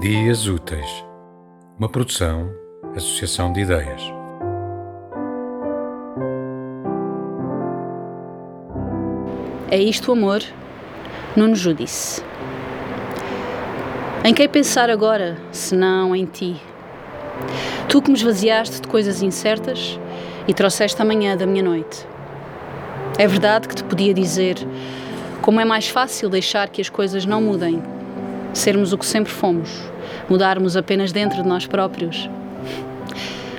Dias Úteis, uma produção, associação de ideias. É isto o amor? Nuno Judice. Em quem pensar agora, senão em ti? Tu que me esvaziaste de coisas incertas e trouxeste a manhã da minha noite. É verdade que te podia dizer como é mais fácil deixar que as coisas não mudem, sermos o que sempre fomos, mudarmos apenas dentro de nós próprios.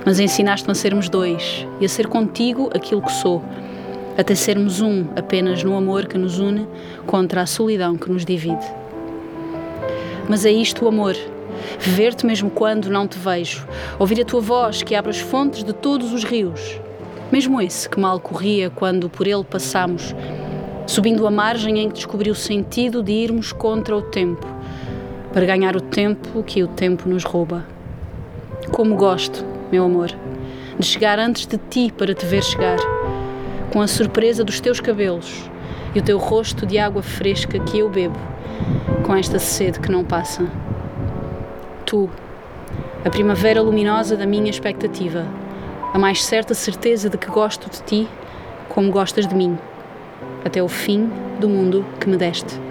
Mas ensinaste-me a sermos dois e a ser contigo aquilo que sou, até sermos um apenas no amor que nos une contra a solidão que nos divide. Mas é isto o amor. Ver-te mesmo quando não te vejo, ouvir a tua voz que abre as fontes de todos os rios, mesmo esse que mal corria quando por ele passamos, subindo a margem em que descobri o sentido de irmos contra o tempo, para ganhar o tempo que o tempo nos rouba. Como gosto, meu amor, de chegar antes de ti para te ver chegar, com a surpresa dos teus cabelos e o teu rosto de água fresca que eu bebo, com esta sede que não passa. Tu, a primavera luminosa da minha expectativa, a mais certa certeza de que gosto de ti como gostas de mim até o fim do mundo que me deste.